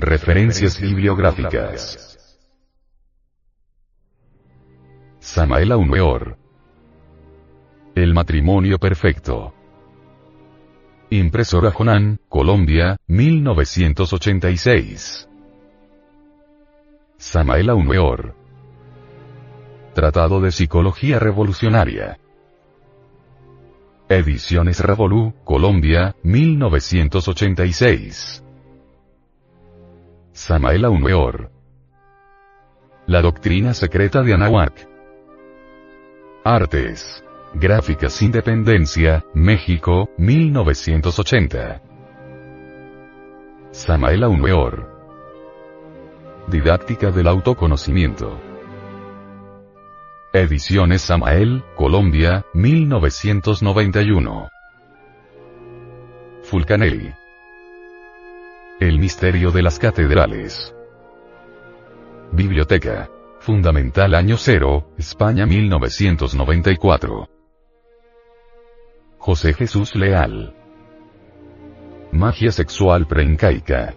Referencias bibliográficas. Samael Aumeor. El matrimonio perfecto. Impresora Jonan, Colombia, 1986. Samael Aumeor. Tratado de Psicología Revolucionaria. Ediciones Revolú, Colombia, 1986. Samael Aumeor. La doctrina secreta de Anahuac. Artes. Gráficas Independencia, México, 1980. Samael Aumeor. Didáctica del autoconocimiento. Ediciones Samael, Colombia, 1991. Fulcanelli. El misterio de las catedrales. Biblioteca. Fundamental Año Cero, España 1994. José Jesús Leal. Magia sexual preincaica.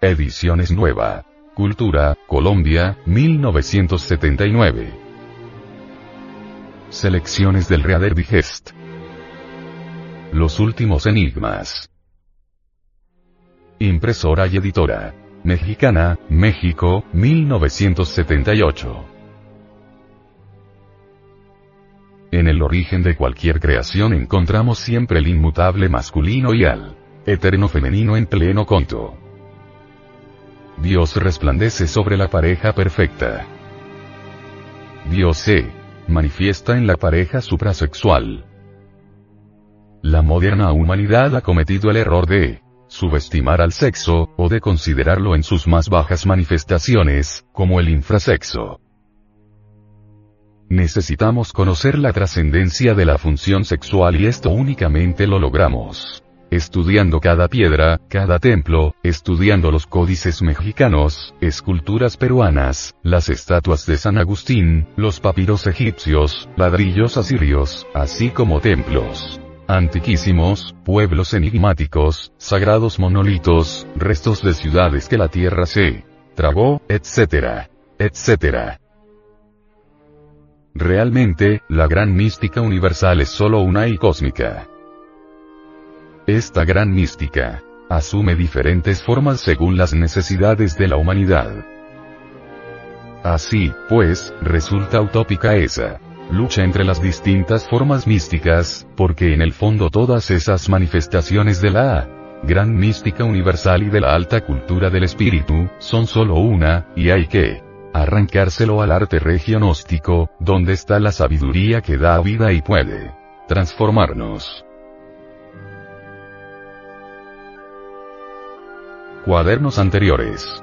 Ediciones Nueva. Cultura, Colombia, 1979. Selecciones del Reader Digest. Los últimos enigmas. Impresora y editora. Mexicana, México, 1978. En el origen de cualquier creación encontramos siempre el inmutable masculino y al eterno femenino en pleno conto. Dios resplandece sobre la pareja perfecta. Dios se manifiesta en la pareja suprasexual. La moderna humanidad ha cometido el error de subestimar al sexo, o de considerarlo en sus más bajas manifestaciones, como el infrasexo. Necesitamos conocer la trascendencia de la función sexual y esto únicamente lo logramos. Estudiando cada piedra, cada templo, estudiando los códices mexicanos, esculturas peruanas, las estatuas de San Agustín, los papiros egipcios, ladrillos asirios, así como templos antiquísimos, pueblos enigmáticos, sagrados monolitos, restos de ciudades que la tierra se tragó, etc. etc. Realmente, la gran mística universal es solo una y cósmica. Esta gran mística asume diferentes formas según las necesidades de la humanidad. Así, pues, resulta utópica esa lucha entre las distintas formas místicas, porque en el fondo todas esas manifestaciones de la gran mística universal y de la alta cultura del espíritu, son solo una, y hay que arrancárselo al arte regionóstico, donde está la sabiduría que da vida y puede transformarnos. Cuadernos anteriores.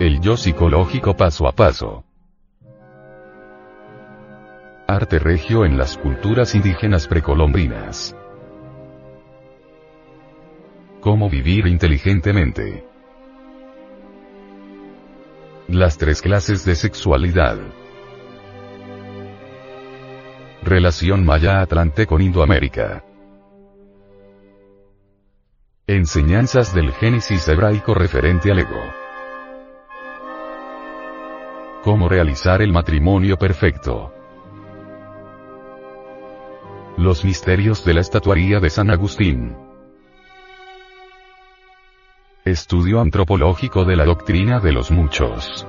El yo psicológico paso a paso. Arte regio en las culturas indígenas precolombinas. Cómo vivir inteligentemente. Las tres clases de sexualidad. Relación Maya-Atlante con Indoamérica. Enseñanzas del Génesis hebraico referente al ego. Cómo realizar el matrimonio perfecto. Los misterios de la estatuaría de San Agustín. Estudio antropológico de la doctrina de los muchos.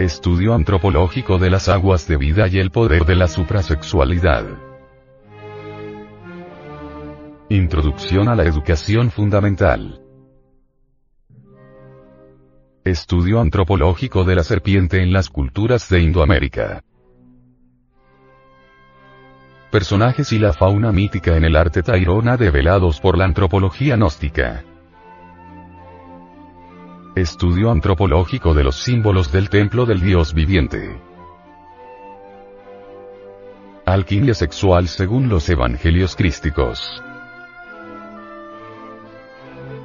Estudio antropológico de las aguas de vida y el poder de la suprasexualidad. Introducción a la educación fundamental. Estudio antropológico de la serpiente en las culturas de Indoamérica. Personajes y la fauna mítica en el arte tairona develados por la antropología gnóstica. Estudio antropológico de los símbolos del templo del Dios viviente. Alquimia sexual según los evangelios crísticos.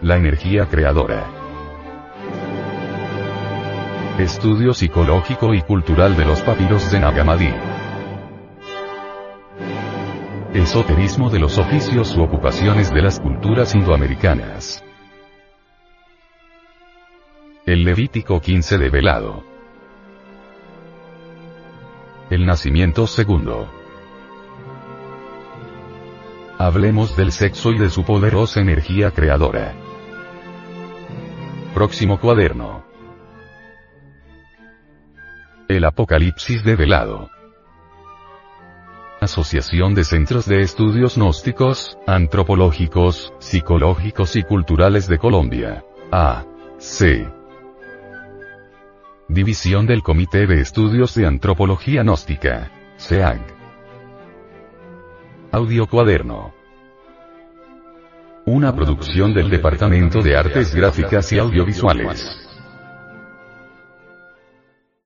La energía creadora. Estudio psicológico y cultural de los papiros de Nagamadi. Esoterismo de los oficios u ocupaciones de las culturas indoamericanas. El Levítico 15 de Velado. El nacimiento segundo. Hablemos del sexo y de su poderosa energía creadora. Próximo cuaderno. El Apocalipsis de Velado. Asociación de Centros de Estudios Gnósticos, Antropológicos, Psicológicos y Culturales de Colombia. A. C. División del Comité de Estudios de Antropología Gnóstica. SEAG. Audio Cuaderno. Una producción del Departamento de Artes Gráficas y Audiovisuales.